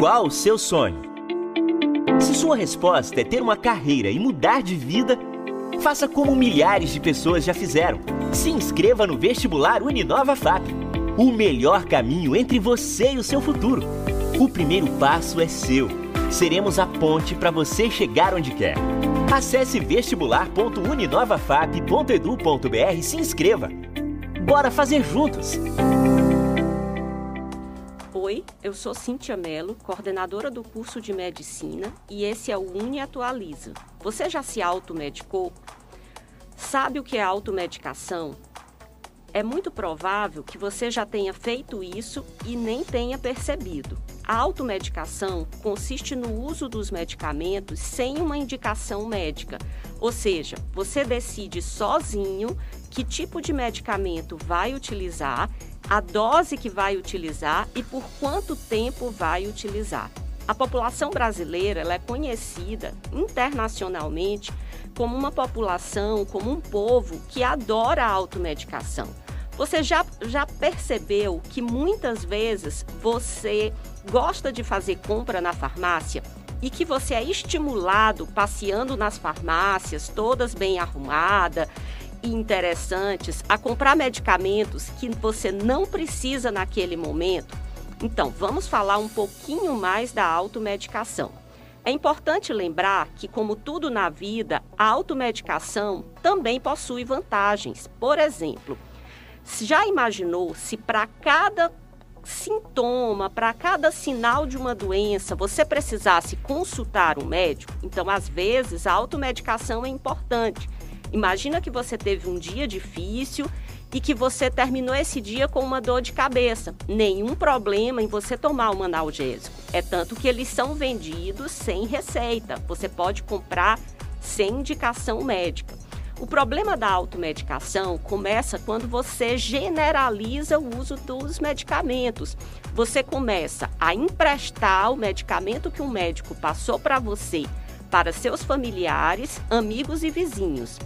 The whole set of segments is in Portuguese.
Qual o seu sonho? Se sua resposta é ter uma carreira e mudar de vida, faça como milhares de pessoas já fizeram. Se inscreva no vestibular Uninova FAP. O melhor caminho entre você e o seu futuro. O primeiro passo é seu. Seremos a ponte para você chegar onde quer. Acesse vestibular.uninovafap.edu.br e se inscreva. Bora fazer juntos! Oi, eu sou Cintia Mello, coordenadora do curso de Medicina e esse é o Uni Atualiza. Você já se automedicou? Sabe o que é automedicação? É muito provável que você já tenha feito isso e nem tenha percebido. A automedicação consiste no uso dos medicamentos sem uma indicação médica, ou seja, você decide sozinho que tipo de medicamento vai utilizar a dose que vai utilizar e por quanto tempo vai utilizar. A população brasileira é conhecida internacionalmente como uma população, como um povo que adora a automedicação. Você já, já percebeu que muitas vezes você gosta de fazer compra na farmácia e que você é estimulado passeando nas farmácias, todas bem arrumadas interessantes a comprar medicamentos que você não precisa naquele momento? Então, vamos falar um pouquinho mais da automedicação. É importante lembrar que, como tudo na vida, a automedicação também possui vantagens. Por exemplo, já imaginou se para cada sintoma, para cada sinal de uma doença, você precisasse consultar um médico? Então, às vezes, a automedicação é importante Imagina que você teve um dia difícil e que você terminou esse dia com uma dor de cabeça. Nenhum problema em você tomar um analgésico. É tanto que eles são vendidos sem receita. Você pode comprar sem indicação médica. O problema da automedicação começa quando você generaliza o uso dos medicamentos. Você começa a emprestar o medicamento que um médico passou para você para seus familiares, amigos e vizinhos.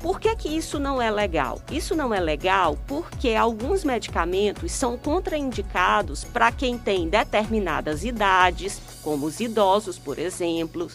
Por que, que isso não é legal? Isso não é legal porque alguns medicamentos são contraindicados para quem tem determinadas idades, como os idosos, por exemplo,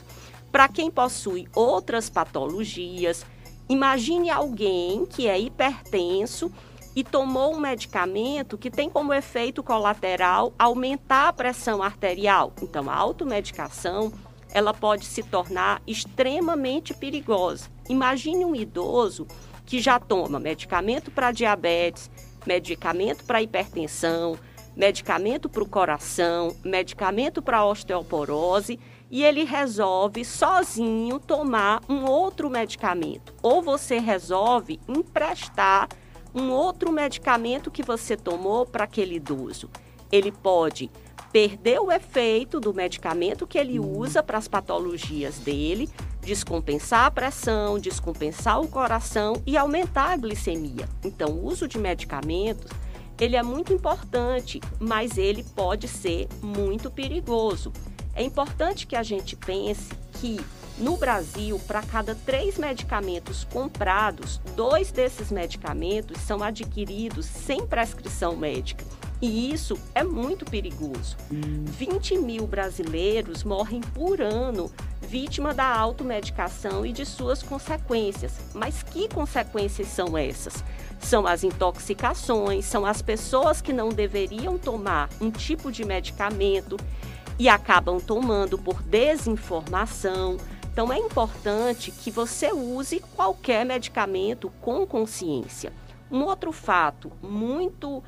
para quem possui outras patologias. Imagine alguém que é hipertenso e tomou um medicamento que tem como efeito colateral aumentar a pressão arterial. Então, a automedicação ela pode se tornar extremamente perigosa. Imagine um idoso que já toma medicamento para diabetes, medicamento para hipertensão, medicamento para o coração, medicamento para osteoporose e ele resolve sozinho tomar um outro medicamento. Ou você resolve emprestar um outro medicamento que você tomou para aquele idoso. Ele pode perder o efeito do medicamento que ele usa para as patologias dele, descompensar a pressão, descompensar o coração e aumentar a glicemia. Então, o uso de medicamentos, ele é muito importante, mas ele pode ser muito perigoso. É importante que a gente pense que no Brasil, para cada três medicamentos comprados, dois desses medicamentos são adquiridos sem prescrição médica. E isso é muito perigoso. 20 mil brasileiros morrem por ano vítima da automedicação e de suas consequências. Mas que consequências são essas? São as intoxicações, são as pessoas que não deveriam tomar um tipo de medicamento e acabam tomando por desinformação. Então é importante que você use qualquer medicamento com consciência. Um outro fato muito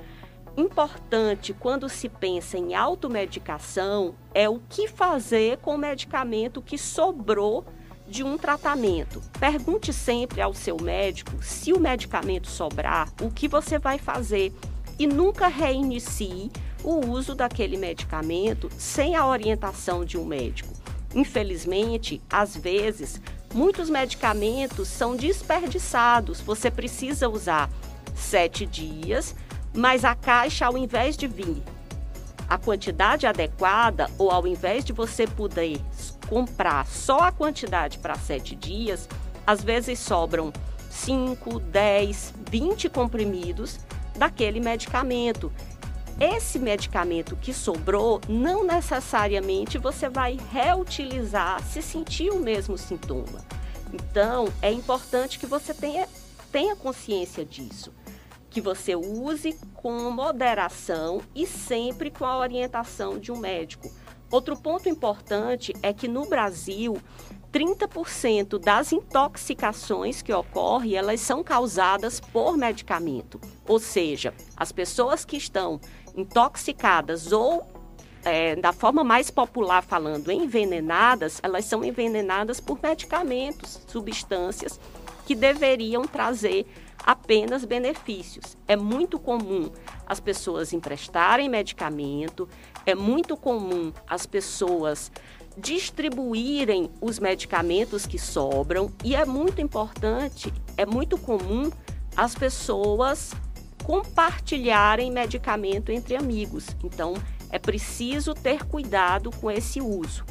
importante quando se pensa em automedicação é o que fazer com o medicamento que sobrou de um tratamento. Pergunte sempre ao seu médico se o medicamento sobrar, o que você vai fazer e nunca reinicie o uso daquele medicamento sem a orientação de um médico. Infelizmente, às vezes, muitos medicamentos são desperdiçados. Você precisa usar sete dias mas a caixa, ao invés de vir a quantidade adequada, ou ao invés de você poder comprar só a quantidade para sete dias, às vezes sobram 5, 10, 20 comprimidos daquele medicamento. esse medicamento que sobrou, não necessariamente você vai reutilizar se sentir o mesmo sintoma. Então, é importante que você tenha, tenha consciência disso. Que você use com moderação e sempre com a orientação de um médico. Outro ponto importante é que no Brasil, 30% das intoxicações que ocorrem, elas são causadas por medicamento. Ou seja, as pessoas que estão intoxicadas ou é, da forma mais popular falando, envenenadas, elas são envenenadas por medicamentos, substâncias que deveriam trazer apenas benefícios. É muito comum as pessoas emprestarem medicamento, é muito comum as pessoas distribuírem os medicamentos que sobram e é muito importante, é muito comum as pessoas compartilharem medicamento entre amigos. Então, é preciso ter cuidado com esse uso.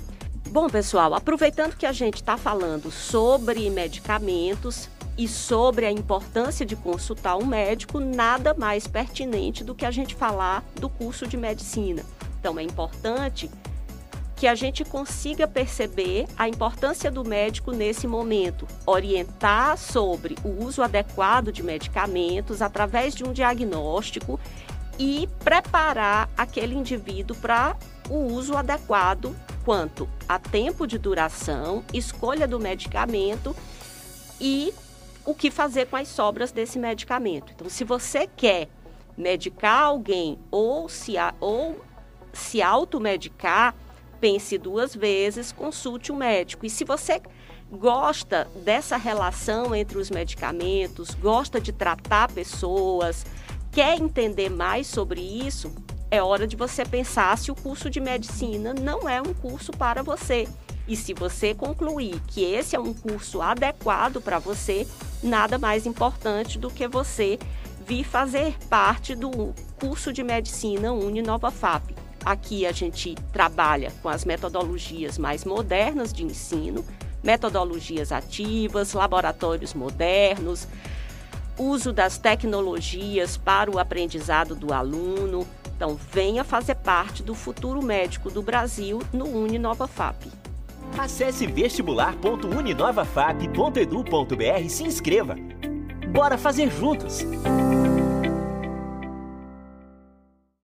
Bom, pessoal, aproveitando que a gente está falando sobre medicamentos e sobre a importância de consultar um médico, nada mais pertinente do que a gente falar do curso de medicina. Então, é importante que a gente consiga perceber a importância do médico nesse momento, orientar sobre o uso adequado de medicamentos através de um diagnóstico e preparar aquele indivíduo para o uso adequado quanto a tempo de duração, escolha do medicamento e o que fazer com as sobras desse medicamento. Então, se você quer medicar alguém ou se, ou se automedicar, pense duas vezes, consulte um médico. E se você gosta dessa relação entre os medicamentos, gosta de tratar pessoas, quer entender mais sobre isso, é hora de você pensar se o curso de medicina não é um curso para você. E se você concluir que esse é um curso adequado para você, nada mais importante do que você vir fazer parte do curso de medicina Uninova FAP. Aqui a gente trabalha com as metodologias mais modernas de ensino, metodologias ativas, laboratórios modernos, uso das tecnologias para o aprendizado do aluno. Então, venha fazer parte do futuro médico do Brasil no Uninova FAP. Acesse vestibular.uninovafap.edu.br e se inscreva. Bora fazer juntos!